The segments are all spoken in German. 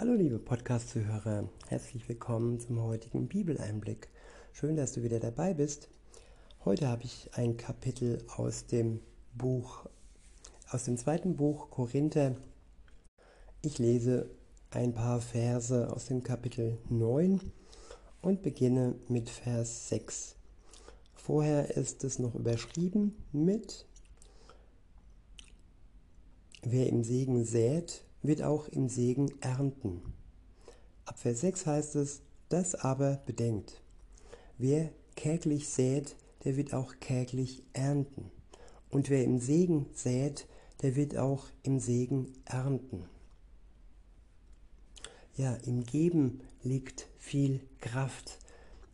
Hallo liebe Podcast-Zuhörer, herzlich willkommen zum heutigen Bibeleinblick. Schön, dass du wieder dabei bist. Heute habe ich ein Kapitel aus dem Buch, aus dem zweiten Buch Korinther. Ich lese ein paar Verse aus dem Kapitel 9 und beginne mit Vers 6. Vorher ist es noch überschrieben mit Wer im Segen sät, wird auch im Segen ernten. Ab Vers 6 heißt es, das aber bedenkt. Wer kärglich sät, der wird auch kärglich ernten. Und wer im Segen sät, der wird auch im Segen ernten. Ja, im Geben liegt viel Kraft.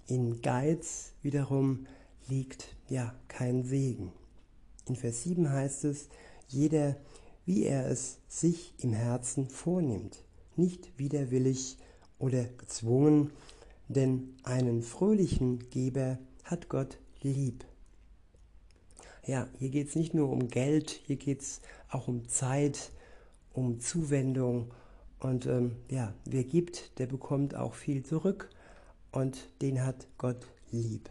In Geiz wiederum liegt ja kein Segen. In Vers 7 heißt es, jeder wie er es sich im Herzen vornimmt, nicht widerwillig oder gezwungen, denn einen fröhlichen Geber hat Gott lieb. Ja, hier geht es nicht nur um Geld, hier geht es auch um Zeit, um Zuwendung. Und ähm, ja, wer gibt, der bekommt auch viel zurück und den hat Gott lieb.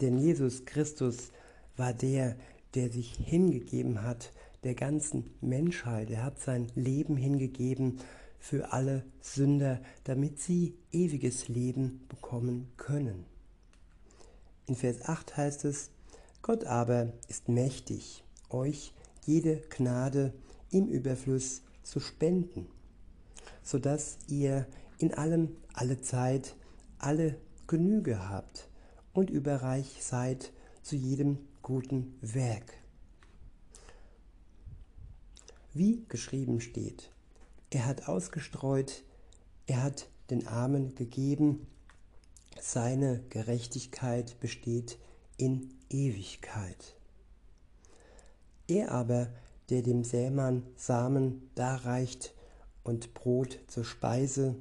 Denn Jesus Christus war der, der sich hingegeben hat, der ganzen Menschheit. Er hat sein Leben hingegeben für alle Sünder, damit sie ewiges Leben bekommen können. In Vers 8 heißt es, Gott aber ist mächtig, euch jede Gnade im Überfluss zu spenden, so dass ihr in allem alle Zeit alle Genüge habt und überreich seid zu jedem guten Werk wie geschrieben steht. Er hat ausgestreut, er hat den Armen gegeben, seine Gerechtigkeit besteht in Ewigkeit. Er aber, der dem Sämann Samen darreicht und Brot zur Speise,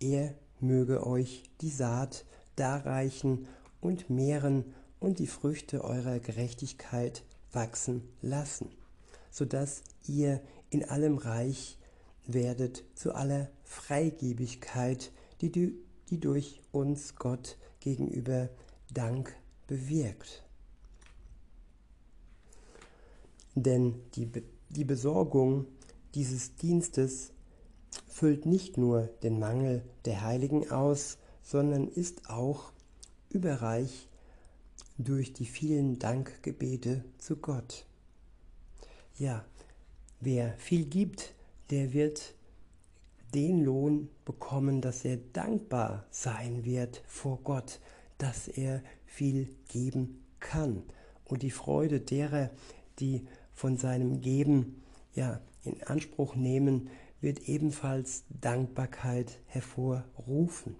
er möge euch die Saat darreichen und mehren und die Früchte eurer Gerechtigkeit wachsen lassen sodass ihr in allem reich werdet zu aller Freigebigkeit, die, die durch uns Gott gegenüber Dank bewirkt. Denn die, die Besorgung dieses Dienstes füllt nicht nur den Mangel der Heiligen aus, sondern ist auch überreich durch die vielen Dankgebete zu Gott. Ja, wer viel gibt, der wird den Lohn bekommen, dass er dankbar sein wird vor Gott, dass er viel geben kann. Und die Freude derer, die von seinem Geben ja in Anspruch nehmen, wird ebenfalls Dankbarkeit hervorrufen.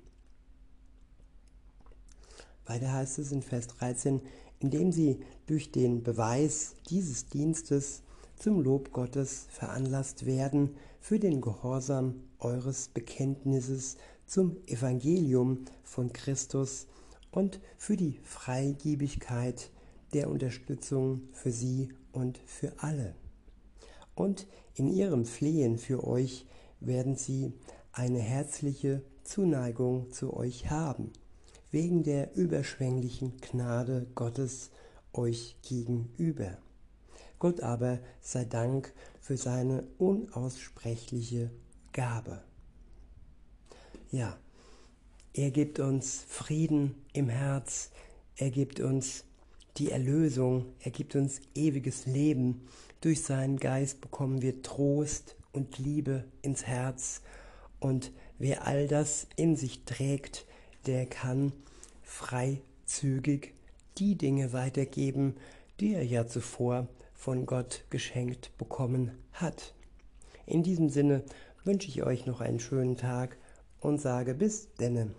Weiter heißt es in Vers 13, indem sie durch den Beweis dieses Dienstes zum Lob Gottes veranlasst werden für den Gehorsam eures Bekenntnisses zum Evangelium von Christus und für die Freigebigkeit der Unterstützung für sie und für alle. Und in ihrem Flehen für euch werden sie eine herzliche Zuneigung zu euch haben, wegen der überschwänglichen Gnade Gottes euch gegenüber. Gott aber sei Dank für seine unaussprechliche Gabe. Ja, er gibt uns Frieden im Herz, er gibt uns die Erlösung, er gibt uns ewiges Leben. Durch seinen Geist bekommen wir Trost und Liebe ins Herz. Und wer all das in sich trägt, der kann freizügig die Dinge weitergeben, die er ja zuvor von Gott geschenkt bekommen hat. In diesem Sinne wünsche ich euch noch einen schönen Tag und sage bis denne.